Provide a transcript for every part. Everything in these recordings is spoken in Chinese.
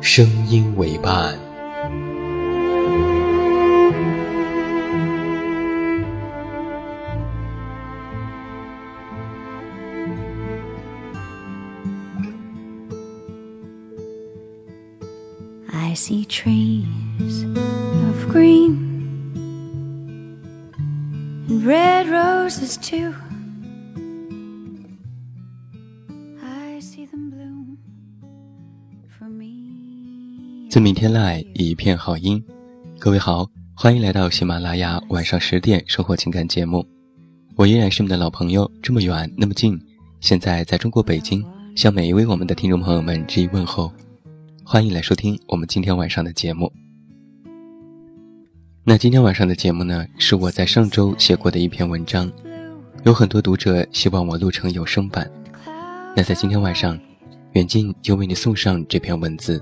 声音为伴。I see trees of green and red roses too. 自明天籁，一片好音。各位好，欢迎来到喜马拉雅晚上十点生活情感节目。我依然是你们的老朋友，这么远那么近。现在在中国北京，向每一位我们的听众朋友们致以问候。欢迎来收听我们今天晚上的节目。那今天晚上的节目呢，是我在上周写过的一篇文章，有很多读者希望我录成有声版。那在今天晚上，远近就为你送上这篇文字。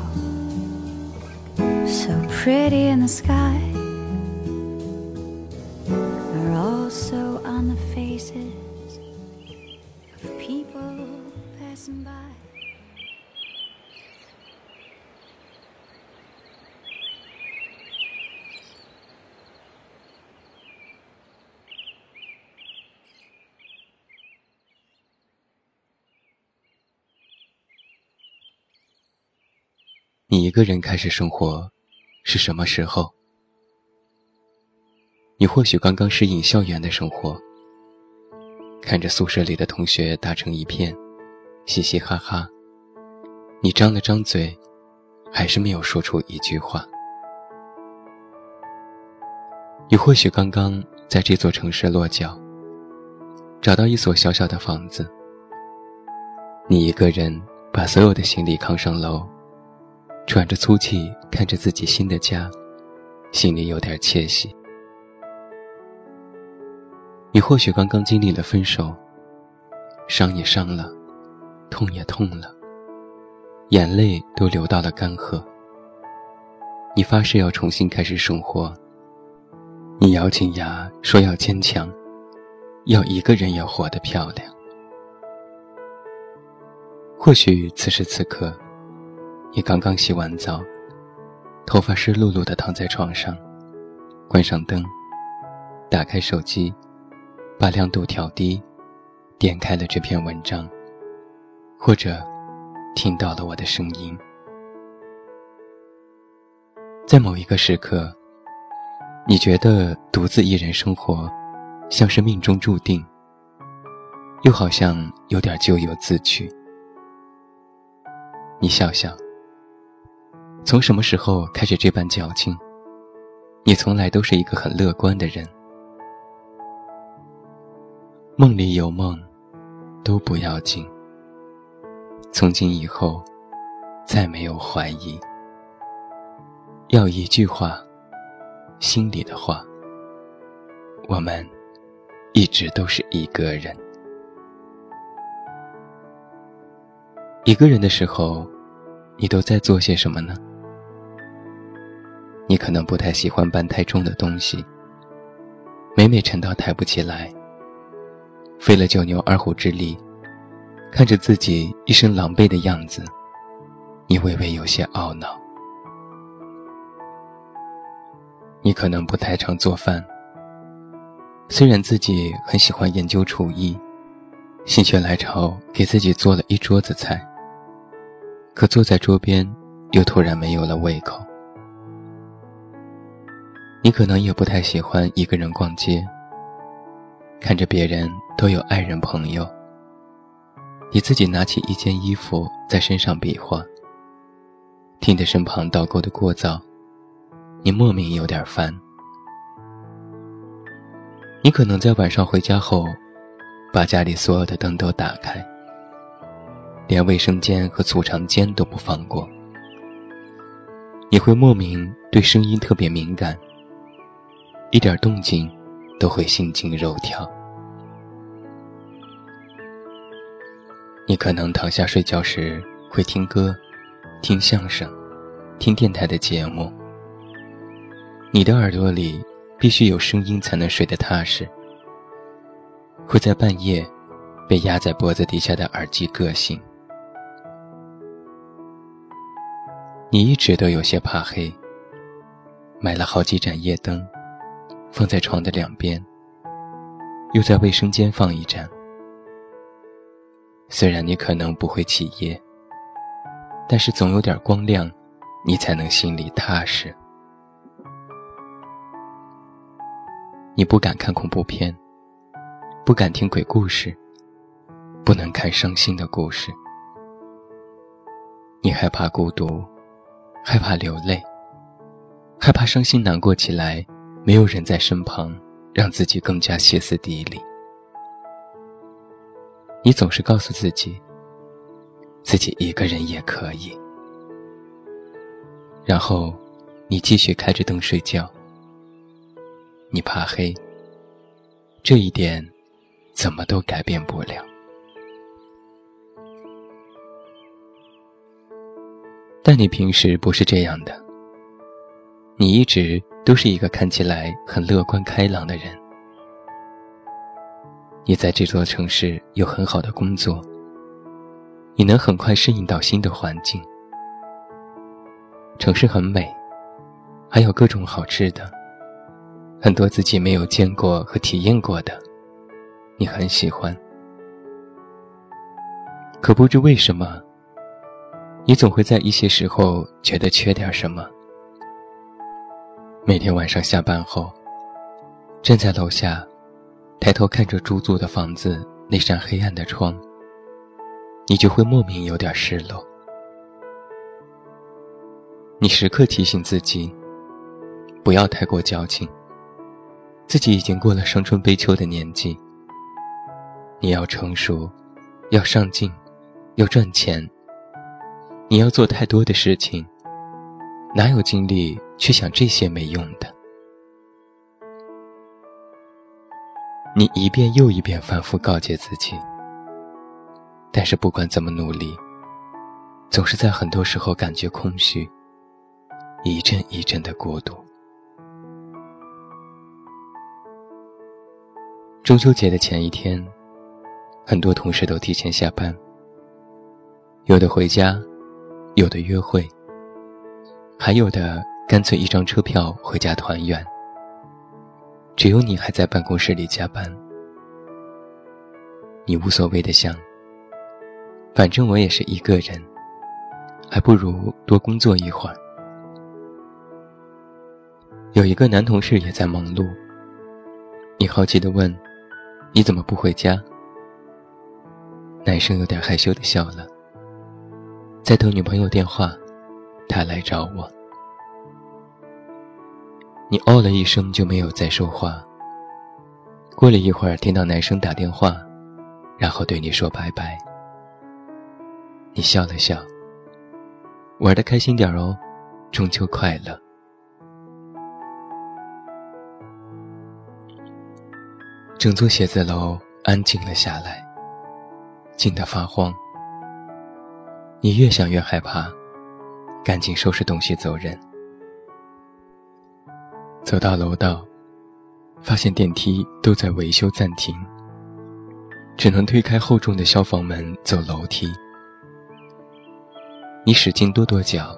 pretty in the sky are also on the faces of people passing by. 你一个人开始生活。是什么时候？你或许刚刚适应校园的生活，看着宿舍里的同学打成一片，嘻嘻哈哈。你张了张嘴，还是没有说出一句话。你或许刚刚在这座城市落脚，找到一所小小的房子，你一个人把所有的行李扛上楼。喘着粗气，看着自己新的家，心里有点窃喜。你或许刚刚经历了分手，伤也伤了，痛也痛了，眼泪都流到了干涸。你发誓要重新开始生活，你咬紧牙说要坚强，要一个人要活得漂亮。或许此时此刻。你刚刚洗完澡，头发湿漉漉的躺在床上，关上灯，打开手机，把亮度调低，点开了这篇文章，或者听到了我的声音。在某一个时刻，你觉得独自一人生活，像是命中注定，又好像有点咎由自取。你笑笑。从什么时候开始这般矫情？你从来都是一个很乐观的人。梦里有梦，都不要紧。从今以后，再没有怀疑。要一句话，心里的话。我们一直都是一个人。一个人的时候，你都在做些什么呢？你可能不太喜欢搬太重的东西，每每沉到抬不起来，费了九牛二虎之力，看着自己一身狼狈的样子，你微微有些懊恼。你可能不太常做饭，虽然自己很喜欢研究厨艺，心血来潮给自己做了一桌子菜，可坐在桌边又突然没有了胃口。你可能也不太喜欢一个人逛街，看着别人都有爱人朋友，你自己拿起一件衣服在身上比划，听着身旁导购的聒噪。你莫名有点烦。你可能在晚上回家后，把家里所有的灯都打开，连卫生间和储藏间都不放过。你会莫名对声音特别敏感，一点动静都会心惊肉跳。你可能躺下睡觉时会听歌、听相声、听电台的节目。你的耳朵里必须有声音才能睡得踏实，会在半夜被压在脖子底下的耳机硌醒。你一直都有些怕黑，买了好几盏夜灯，放在床的两边，又在卫生间放一盏。虽然你可能不会起夜，但是总有点光亮，你才能心里踏实。你不敢看恐怖片，不敢听鬼故事，不能看伤心的故事。你害怕孤独，害怕流泪，害怕伤心难过起来没有人在身旁，让自己更加歇斯底里。你总是告诉自己，自己一个人也可以，然后你继续开着灯睡觉。你怕黑，这一点怎么都改变不了。但你平时不是这样的，你一直都是一个看起来很乐观开朗的人。你在这座城市有很好的工作，你能很快适应到新的环境。城市很美，还有各种好吃的。很多自己没有见过和体验过的，你很喜欢。可不知为什么，你总会在一些时候觉得缺点什么。每天晚上下班后，站在楼下，抬头看着租住的房子那扇黑暗的窗，你就会莫名有点失落。你时刻提醒自己，不要太过矫情。自己已经过了伤春悲秋的年纪，你要成熟，要上进，要赚钱。你要做太多的事情，哪有精力去想这些没用的？你一遍又一遍反复告诫自己，但是不管怎么努力，总是在很多时候感觉空虚，一阵一阵的孤独。中秋节的前一天，很多同事都提前下班，有的回家，有的约会，还有的干脆一张车票回家团圆。只有你还在办公室里加班，你无所谓的想，反正我也是一个人，还不如多工作一会儿。有一个男同事也在忙碌，你好奇的问。你怎么不回家？男生有点害羞的笑了，在等女朋友电话，他来找我。你哦了一声就没有再说话。过了一会儿，听到男生打电话，然后对你说拜拜。你笑了笑，玩的开心点哦，中秋快乐。整座写字楼安静了下来，静得发慌。你越想越害怕，赶紧收拾东西走人。走到楼道，发现电梯都在维修暂停，只能推开厚重的消防门走楼梯。你使劲跺跺脚，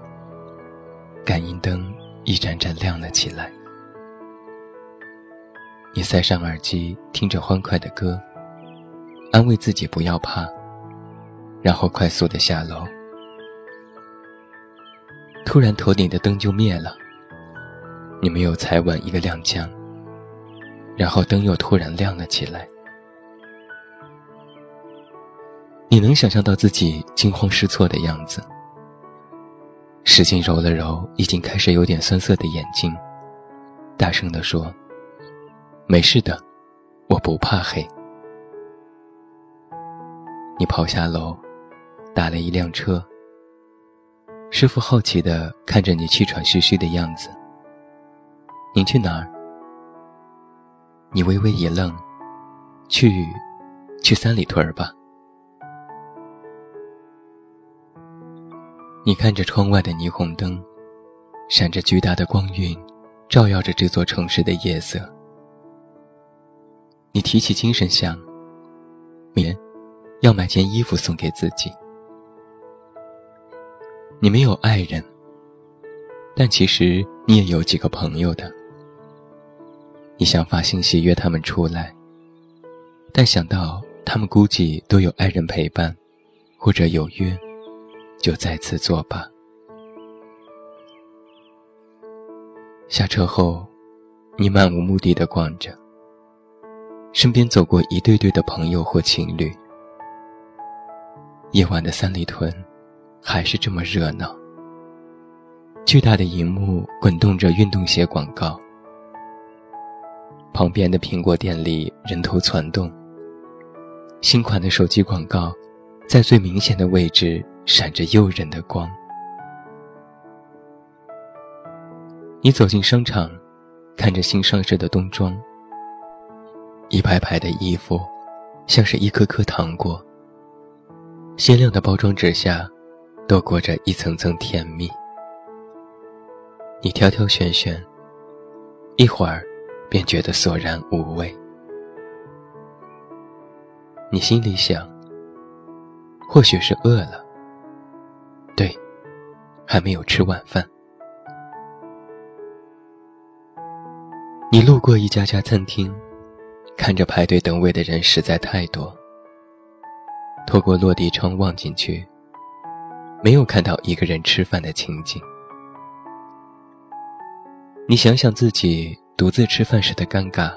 感应灯一盏盏亮了起来。你塞上耳机，听着欢快的歌，安慰自己不要怕，然后快速的下楼。突然，头顶的灯就灭了。你没有踩稳一个踉跄，然后灯又突然亮了起来。你能想象到自己惊慌失措的样子，使劲揉了揉已经开始有点酸涩的眼睛，大声地说：“没事的，我不怕黑。”你跑下楼，打了一辆车。师傅好奇地看着你气喘吁吁的样子。你去哪儿？你微微一愣，去，去三里屯儿吧。你看着窗外的霓虹灯，闪着巨大的光晕，照耀着这座城市的夜色。你提起精神想，棉要买件衣服送给自己。你没有爱人，但其实你也有几个朋友的。你想发信息约他们出来，但想到他们估计都有爱人陪伴，或者有约，就再次作罢。下车后，你漫无目的的逛着，身边走过一对对的朋友或情侣。夜晚的三里屯，还是这么热闹。巨大的荧幕滚动着运动鞋广告。旁边的苹果店里人头攒动。新款的手机广告，在最明显的位置闪着诱人的光。你走进商场，看着新上市的冬装。一排排的衣服，像是一颗颗糖果。鲜亮的包装纸下，都裹着一层层甜蜜。你挑挑选选，一会儿。便觉得索然无味。你心里想，或许是饿了。对，还没有吃晚饭。你路过一家家餐厅，看着排队等位的人实在太多。透过落地窗望进去，没有看到一个人吃饭的情景。你想想自己。独自吃饭时的尴尬。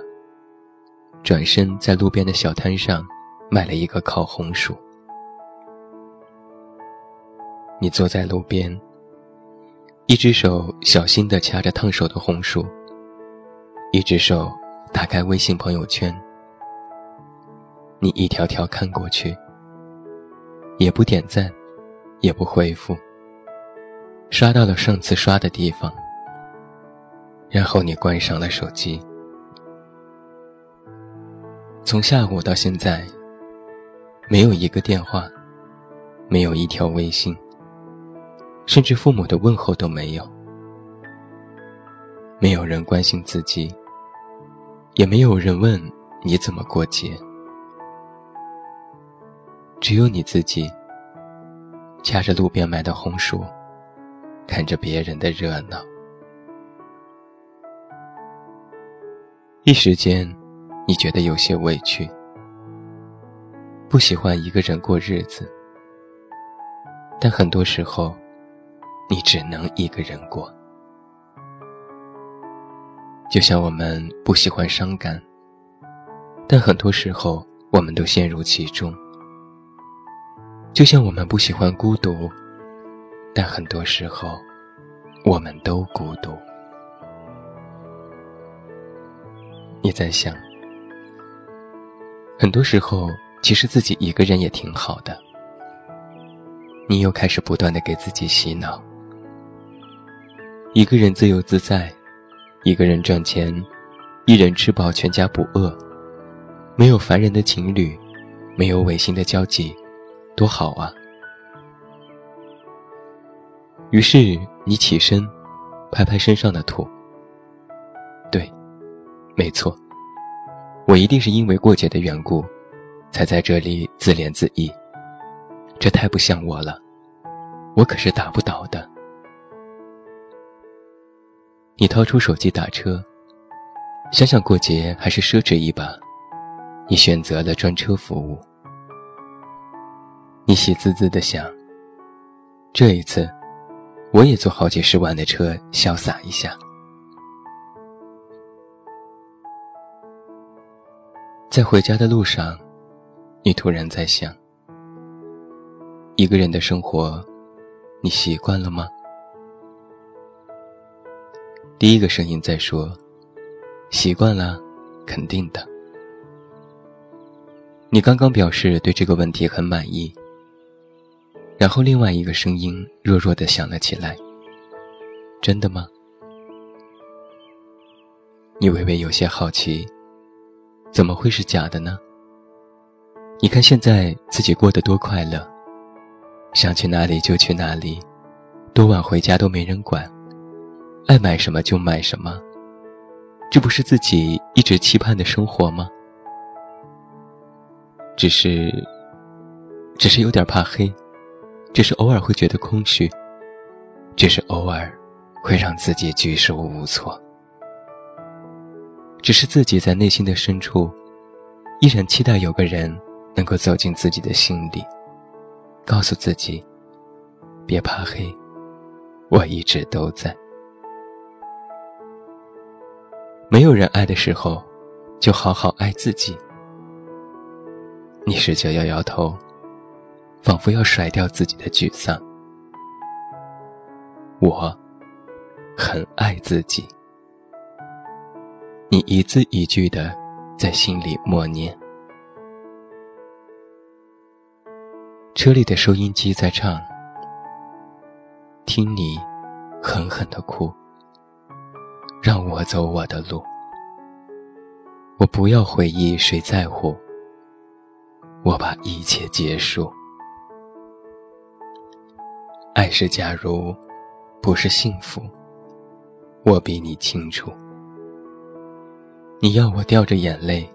转身在路边的小摊上买了一个烤红薯。你坐在路边，一只手小心地掐着烫手的红薯，一只手打开微信朋友圈。你一条条看过去，也不点赞，也不回复，刷到了上次刷的地方。然后你关上了手机。从下午到现在，没有一个电话，没有一条微信，甚至父母的问候都没有。没有人关心自己，也没有人问你怎么过节。只有你自己，掐着路边买的红薯，看着别人的热闹。一时间，你觉得有些委屈，不喜欢一个人过日子，但很多时候，你只能一个人过。就像我们不喜欢伤感，但很多时候我们都陷入其中。就像我们不喜欢孤独，但很多时候，我们都孤独。你在想，很多时候其实自己一个人也挺好的。你又开始不断的给自己洗脑：一个人自由自在，一个人赚钱，一人吃饱全家不饿，没有烦人的情侣，没有违心的交际，多好啊！于是你起身，拍拍身上的土。没错，我一定是因为过节的缘故，才在这里自怜自艾。这太不像我了，我可是打不倒的。你掏出手机打车，想想过节还是奢侈一把，你选择了专车服务。你喜滋滋的想，这一次，我也坐好几十万的车，潇洒一下。在回家的路上，你突然在想：一个人的生活，你习惯了吗？第一个声音在说：“习惯了，肯定的。”你刚刚表示对这个问题很满意，然后另外一个声音弱弱的响了起来：“真的吗？”你微微有些好奇，怎么会是假的呢？你看现在自己过得多快乐，想去哪里就去哪里，多晚回家都没人管。爱买什么就买什么，这不是自己一直期盼的生活吗？只是，只是有点怕黑，只是偶尔会觉得空虚，只是偶尔会让自己举手无措，只是自己在内心的深处，依然期待有个人能够走进自己的心里，告诉自己，别怕黑，我一直都在。没有人爱的时候，就好好爱自己。你试着摇摇头，仿佛要甩掉自己的沮丧。我很爱自己。你一字一句的在心里默念。车里的收音机在唱，听你狠狠的哭。让我走我的路，我不要回忆，谁在乎？我把一切结束。爱是假如，不是幸福。我比你清楚。你要我掉着眼泪，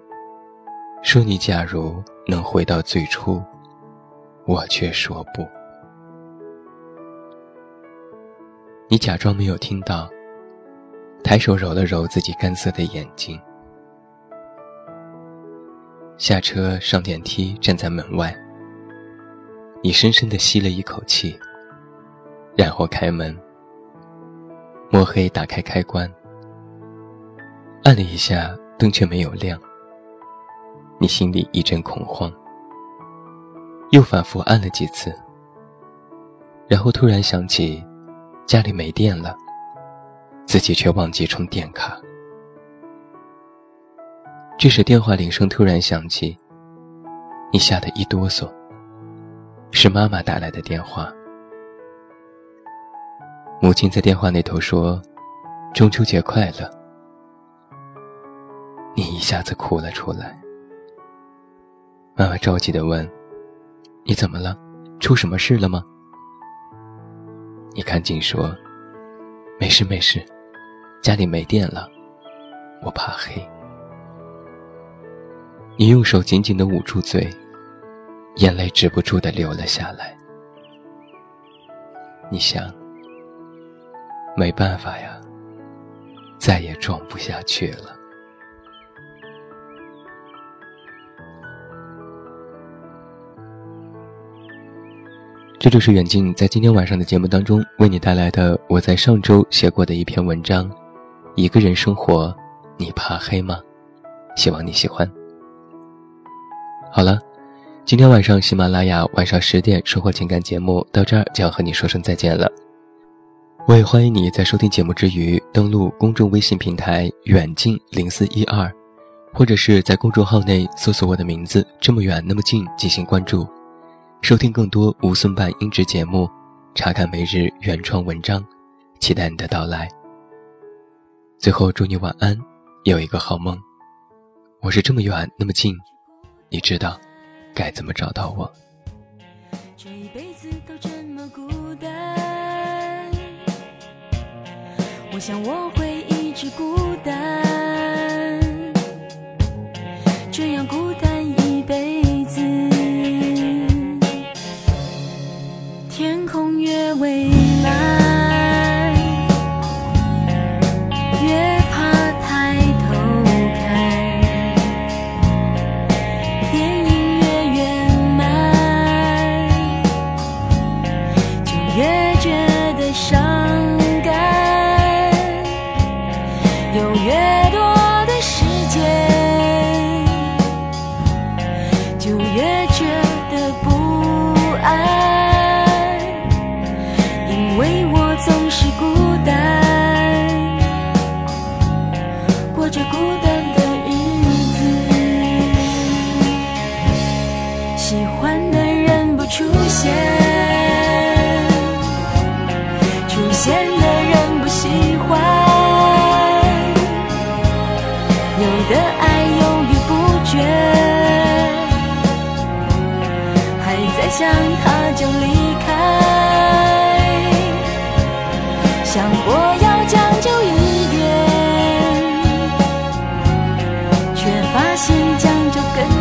说你假如能回到最初，我却说不。你假装没有听到。抬手揉了揉自己干涩的眼睛，下车上电梯，站在门外。你深深的吸了一口气，然后开门，摸黑打开开关，按了一下灯却没有亮。你心里一阵恐慌，又反复按了几次，然后突然想起家里没电了。自己却忘记充电卡。这时电话铃声突然响起，你吓得一哆嗦。是妈妈打来的电话。母亲在电话那头说：“中秋节快乐。”你一下子哭了出来。妈妈着急的问：“你怎么了？出什么事了吗？”你赶紧说：“没事没事。”家里没电了，我怕黑。你用手紧紧的捂住嘴，眼泪止不住的流了下来。你想，没办法呀，再也装不下去了。这就是远近在今天晚上的节目当中为你带来的我在上周写过的一篇文章。一个人生活，你怕黑吗？希望你喜欢。好了，今天晚上喜马拉雅晚上十点生活情感节目到这儿就要和你说声再见了。我也欢迎你在收听节目之余登录公众微信平台远近零四一二，或者是在公众号内搜索我的名字这么远那么近进行关注，收听更多无损版音质节目，查看每日原创文章，期待你的到来。最后，祝你晚安，有一个好梦。我是这么远那么近，你知道该怎么找到我。这一辈子都这么孤单，我想我会一直孤单。心将就更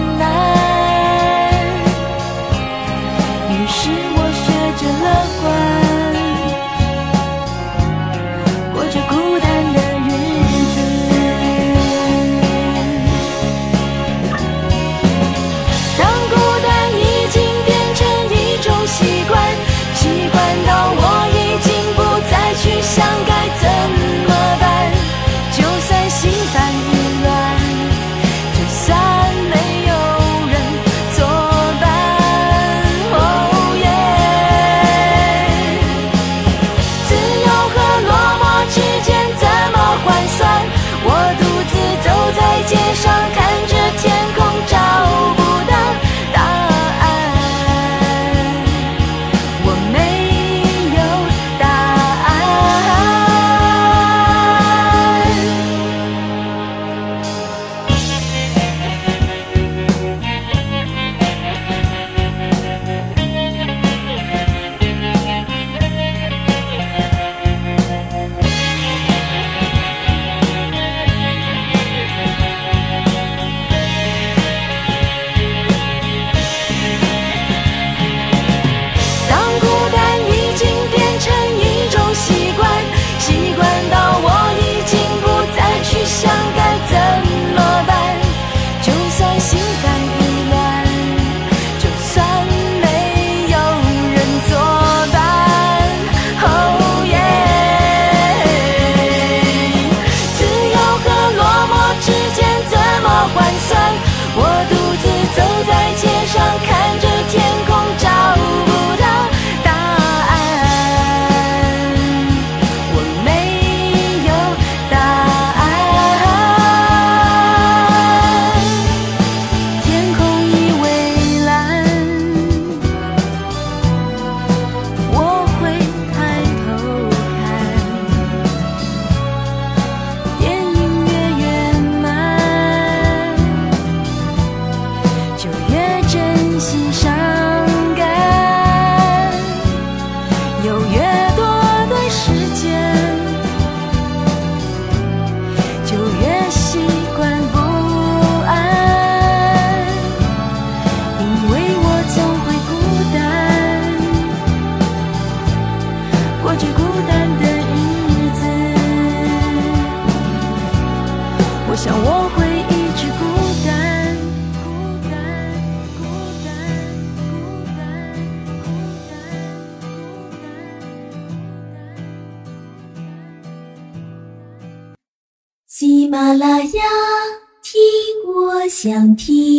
想听。